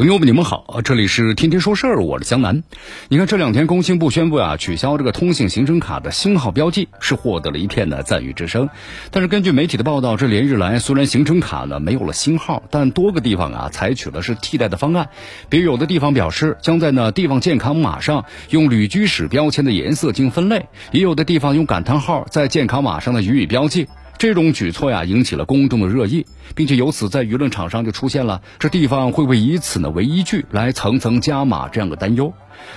朋友们，你们好，这里是天天说事儿，我是江南。你看这两天工信部宣布啊，取消这个通信行程卡的星号标记，是获得了一片的赞誉之声。但是根据媒体的报道，这连日来虽然行程卡呢没有了星号，但多个地方啊采取了是替代的方案。比如有的地方表示将在呢地方健康码上用旅居史标签的颜色进行分类，也有的地方用感叹号在健康码上呢予以标记。这种举措呀，引起了公众的热议，并且由此在舆论场上就出现了这地方会不会以此呢为依据来层层加码这样的担忧。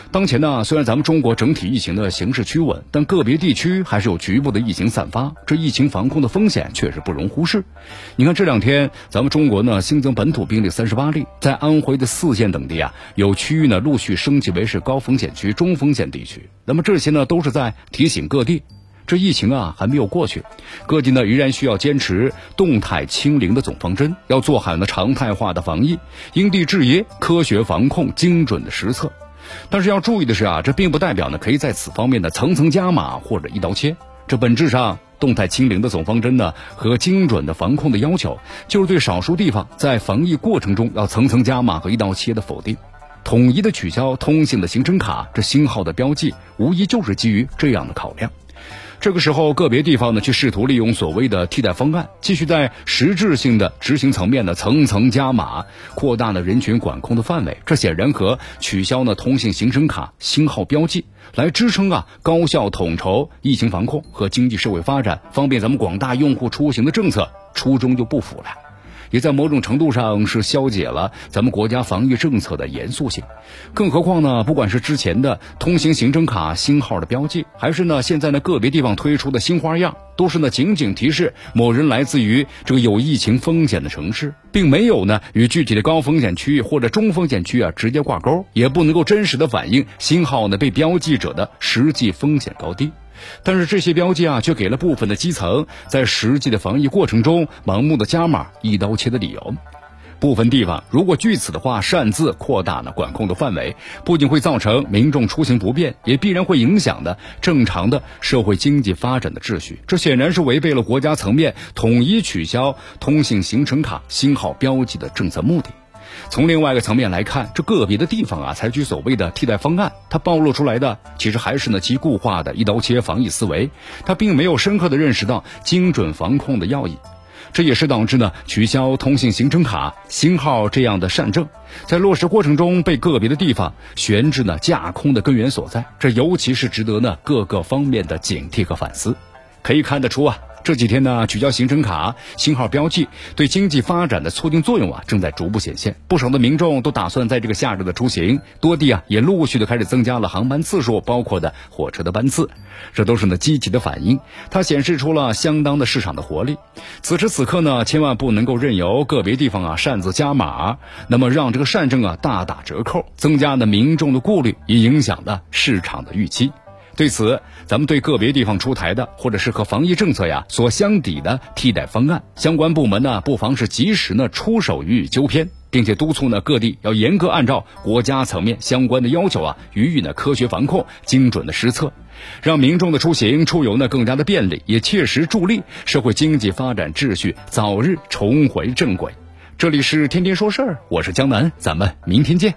当前呢，虽然咱们中国整体疫情的形势趋稳，但个别地区还是有局部的疫情散发，这疫情防控的风险确实不容忽视。你看这两天咱们中国呢新增本土病例三十八例，在安徽的四县等地啊，有区域呢陆续升级为是高风险区、中风险地区。那么这些呢都是在提醒各地。这疫情啊还没有过去，各地呢依然需要坚持动态清零的总方针，要做好呢常态化的防疫，因地制宜，科学防控，精准的实测。但是要注意的是啊，这并不代表呢可以在此方面的层层加码或者一刀切。这本质上，动态清零的总方针呢和精准的防控的要求，就是对少数地方在防疫过程中要层层加码和一刀切的否定。统一的取消通信的行程卡这星号的标记，无疑就是基于这样的考量。这个时候，个别地方呢，去试图利用所谓的替代方案，继续在实质性的执行层面呢层层加码，扩大了人群管控的范围。这显然和取消呢通信行程卡星号标记，来支撑啊高效统筹疫情防控和经济社会发展，方便咱们广大用户出行的政策初衷就不符了。也在某种程度上是消解了咱们国家防疫政策的严肃性，更何况呢？不管是之前的通行行程卡星号的标记，还是呢现在呢个别地方推出的新花样，都是呢仅仅提示某人来自于这个有疫情风险的城市，并没有呢与具体的高风险区域或者中风险区啊直接挂钩，也不能够真实的反映星号呢被标记者的实际风险高低。但是这些标记啊，却给了部分的基层在实际的防疫过程中盲目的加码、一刀切的理由。部分地方如果据此的话擅自扩大了管控的范围，不仅会造成民众出行不便，也必然会影响的正常的社会经济发展的秩序。这显然是违背了国家层面统一取消通信行程卡星号标记的政策目的。从另外一个层面来看，这个别的地方啊，采取所谓的替代方案，它暴露出来的其实还是呢其固化的一刀切防疫思维，它并没有深刻的认识到精准防控的要义，这也是导致呢取消通信行程卡星号这样的善政，在落实过程中被个别的地方悬置呢架空的根源所在，这尤其是值得呢各个方面的警惕和反思，可以看得出啊。这几天呢，取消行程卡星号标记对经济发展的促进作用啊，正在逐步显现。不少的民众都打算在这个夏日的出行，多地啊也陆续的开始增加了航班次数，包括的火车的班次，这都是呢积极的反应。它显示出了相当的市场的活力。此时此刻呢，千万不能够任由个别地方啊擅自加码，那么让这个善政啊大打折扣，增加了民众的顾虑，也影响了市场的预期。对此，咱们对个别地方出台的或者是和防疫政策呀所相抵的替代方案，相关部门呢不妨是及时呢出手予以纠偏，并且督促呢各地要严格按照国家层面相关的要求啊予以呢科学防控、精准的施策，让民众的出行出游呢更加的便利，也切实助力社会经济发展秩序早日重回正轨。这里是天天说事儿，我是江南，咱们明天见。